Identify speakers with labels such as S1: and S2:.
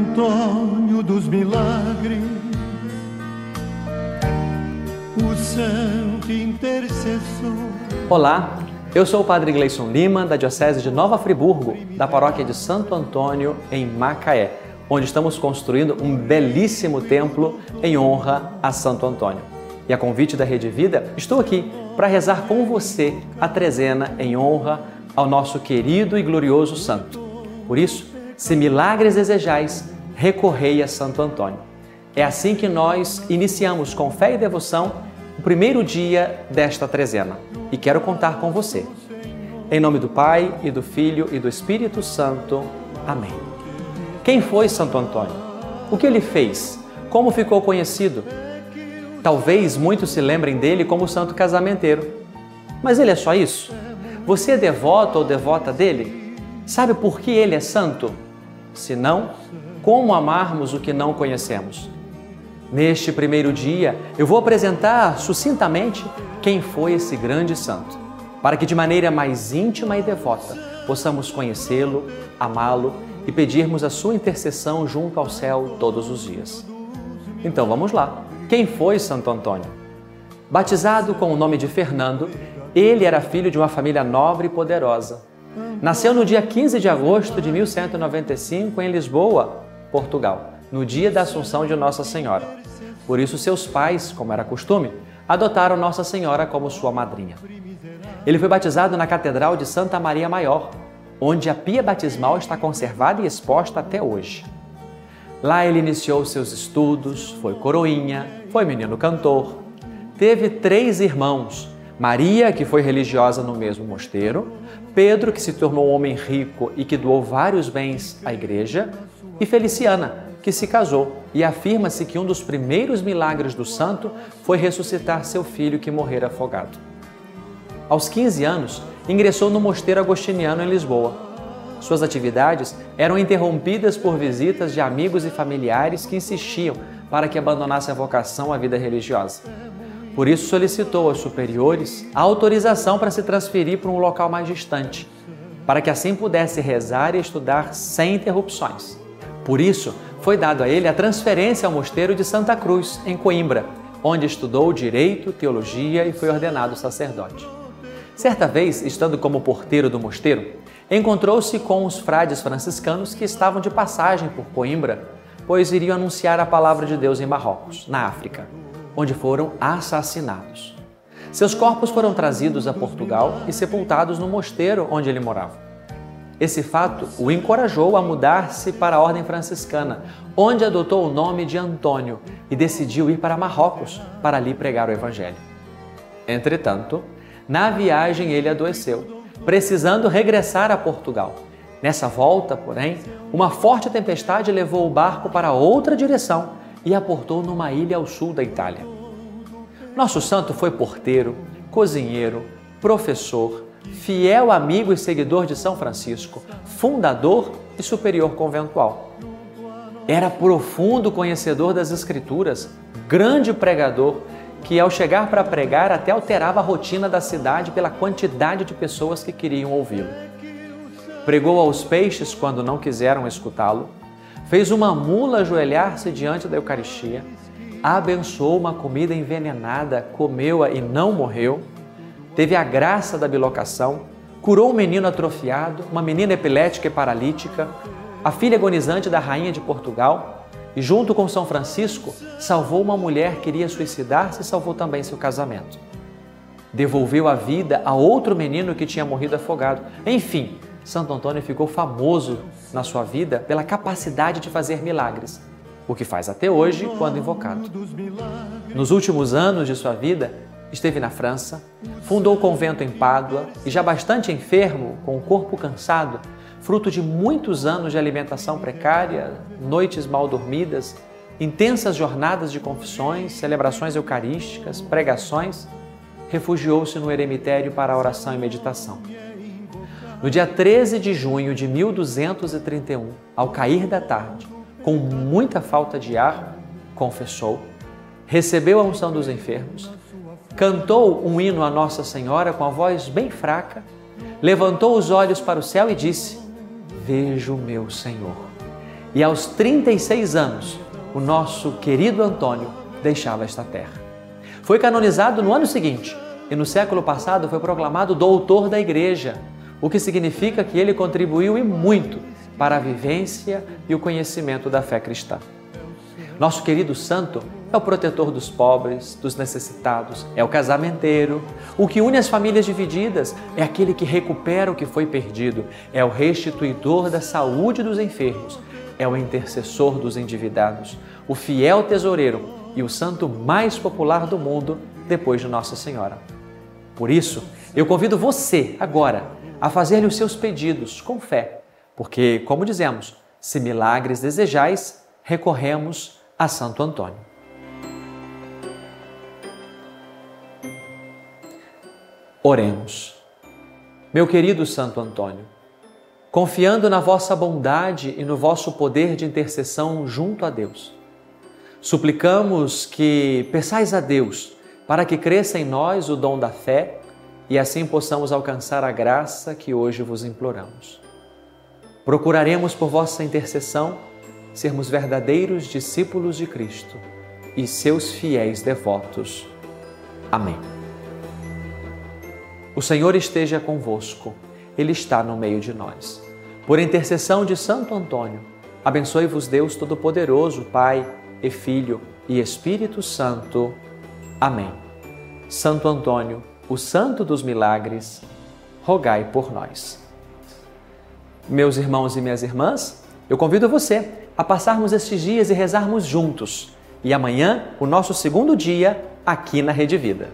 S1: Antônio dos Milagres, o santo intercessor.
S2: Olá, eu sou o Padre Gleison Lima, da Diocese de Nova Friburgo, da paróquia de Santo Antônio, em Macaé, onde estamos construindo um belíssimo templo em honra a Santo Antônio. E a convite da Rede Vida, estou aqui para rezar com você a trezena em honra ao nosso querido e glorioso santo. Por isso, se milagres desejais, recorrei a Santo Antônio. É assim que nós iniciamos com fé e devoção o primeiro dia desta trezena e quero contar com você. Em nome do Pai e do Filho e do Espírito Santo. Amém. Quem foi Santo Antônio? O que ele fez? Como ficou conhecido? Talvez muitos se lembrem dele como santo casamenteiro. Mas ele é só isso? Você é devoto ou devota dele? Sabe por que ele é santo? Se não, como amarmos o que não conhecemos? Neste primeiro dia, eu vou apresentar sucintamente quem foi esse grande santo, para que de maneira mais íntima e devota possamos conhecê-lo, amá-lo e pedirmos a sua intercessão junto ao céu todos os dias. Então vamos lá. Quem foi Santo Antônio? Batizado com o nome de Fernando, ele era filho de uma família nobre e poderosa. Nasceu no dia 15 de agosto de 1195 em Lisboa, Portugal, no dia da Assunção de Nossa Senhora. Por isso, seus pais, como era costume, adotaram Nossa Senhora como sua madrinha. Ele foi batizado na Catedral de Santa Maria Maior, onde a pia batismal está conservada e exposta até hoje. Lá ele iniciou seus estudos, foi coroinha, foi menino cantor. Teve três irmãos: Maria, que foi religiosa no mesmo mosteiro, Pedro, que se tornou um homem rico e que doou vários bens à igreja, e Feliciana, que se casou, e afirma-se que um dos primeiros milagres do santo foi ressuscitar seu filho que morrera afogado. Aos 15 anos, ingressou no mosteiro agostiniano em Lisboa. Suas atividades eram interrompidas por visitas de amigos e familiares que insistiam para que abandonasse a vocação à vida religiosa. Por isso, solicitou aos superiores a autorização para se transferir para um local mais distante, para que assim pudesse rezar e estudar sem interrupções. Por isso, foi dado a ele a transferência ao mosteiro de Santa Cruz, em Coimbra, onde estudou direito, teologia e foi ordenado sacerdote. Certa vez, estando como porteiro do mosteiro, encontrou-se com os frades franciscanos que estavam de passagem por Coimbra, pois iriam anunciar a palavra de Deus em Marrocos, na África, onde foram assassinados. Seus corpos foram trazidos a Portugal e sepultados no mosteiro onde ele morava. Esse fato o encorajou a mudar-se para a ordem franciscana, onde adotou o nome de Antônio e decidiu ir para Marrocos para ali pregar o Evangelho. Entretanto, na viagem ele adoeceu, precisando regressar a Portugal. Nessa volta, porém, uma forte tempestade levou o barco para outra direção e aportou numa ilha ao sul da Itália. Nosso santo foi porteiro, cozinheiro, professor, fiel amigo e seguidor de São Francisco, fundador e superior conventual. Era profundo conhecedor das Escrituras, grande pregador, que ao chegar para pregar até alterava a rotina da cidade pela quantidade de pessoas que queriam ouvi-lo. Pregou aos peixes quando não quiseram escutá-lo, fez uma mula ajoelhar-se diante da Eucaristia, abençoou uma comida envenenada, comeu-a e não morreu teve a graça da bilocação, curou um menino atrofiado, uma menina epilética e paralítica, a filha agonizante da rainha de Portugal e, junto com São Francisco, salvou uma mulher que iria suicidar-se e salvou também seu casamento. Devolveu a vida a outro menino que tinha morrido afogado. Enfim, Santo Antônio ficou famoso na sua vida pela capacidade de fazer milagres, o que faz até hoje quando invocado. Nos últimos anos de sua vida, Esteve na França, fundou o convento em Pádua e, já bastante enfermo, com o corpo cansado, fruto de muitos anos de alimentação precária, noites mal dormidas, intensas jornadas de confissões, celebrações eucarísticas, pregações, refugiou-se no eremitério para oração e meditação. No dia 13 de junho de 1231, ao cair da tarde, com muita falta de ar, confessou, recebeu a unção dos enfermos cantou um hino a Nossa Senhora com a voz bem fraca, levantou os olhos para o céu e disse: Vejo meu Senhor. E aos 36 anos, o nosso querido Antônio deixava esta terra. Foi canonizado no ano seguinte e no século passado foi proclamado doutor da Igreja, o que significa que ele contribuiu e muito para a vivência e o conhecimento da fé cristã. Nosso querido santo é o protetor dos pobres, dos necessitados, é o casamenteiro. O que une as famílias divididas é aquele que recupera o que foi perdido, é o restituidor da saúde dos enfermos, é o intercessor dos endividados, o fiel tesoureiro e o santo mais popular do mundo depois de Nossa Senhora. Por isso, eu convido você agora a fazer-lhe os seus pedidos com fé, porque, como dizemos, se milagres desejais, recorremos a Santo Antônio. Oremos. Meu querido Santo Antônio, confiando na vossa bondade e no vosso poder de intercessão junto a Deus, suplicamos que peçais a Deus para que cresça em nós o dom da fé e assim possamos alcançar a graça que hoje vos imploramos. Procuraremos por vossa intercessão sermos verdadeiros discípulos de Cristo e seus fiéis devotos. Amém. O Senhor esteja convosco, Ele está no meio de nós. Por intercessão de Santo Antônio, abençoe-vos Deus Todo-Poderoso, Pai e Filho e Espírito Santo. Amém. Santo Antônio, o Santo dos Milagres, rogai por nós. Meus irmãos e minhas irmãs, eu convido você a passarmos estes dias e rezarmos juntos. E amanhã, o nosso segundo dia aqui na Rede Vida.